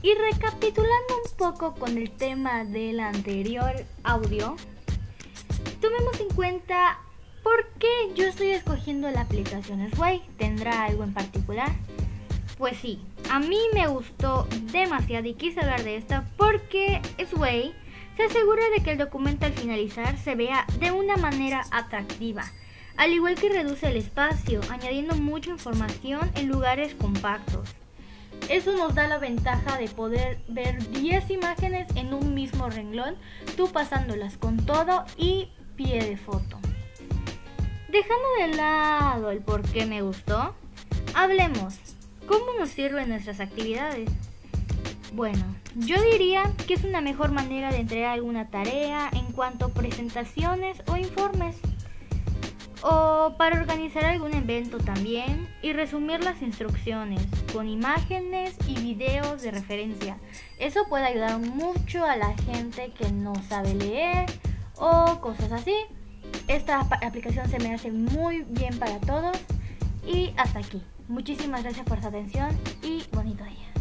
Y recapitulando un poco con el tema del anterior audio, tomemos en cuenta por qué yo estoy escogiendo la aplicación Sway. ¿Tendrá algo en particular? Pues sí, a mí me gustó demasiado y quise hablar de esta porque Sway se asegura de que el documento al finalizar se vea de una manera atractiva, al igual que reduce el espacio, añadiendo mucha información en lugares compactos. Eso nos da la ventaja de poder ver 10 imágenes en un mismo renglón, tú pasándolas con todo y pie de foto. Dejando de lado el por qué me gustó, hablemos cómo nos sirven nuestras actividades. Bueno, yo diría que es una mejor manera de entregar alguna tarea en cuanto a presentaciones o informes. O para organizar algún evento también y resumir las instrucciones con imágenes y videos de referencia. Eso puede ayudar mucho a la gente que no sabe leer o cosas así. Esta aplicación se me hace muy bien para todos y hasta aquí. Muchísimas gracias por su atención y bonito día.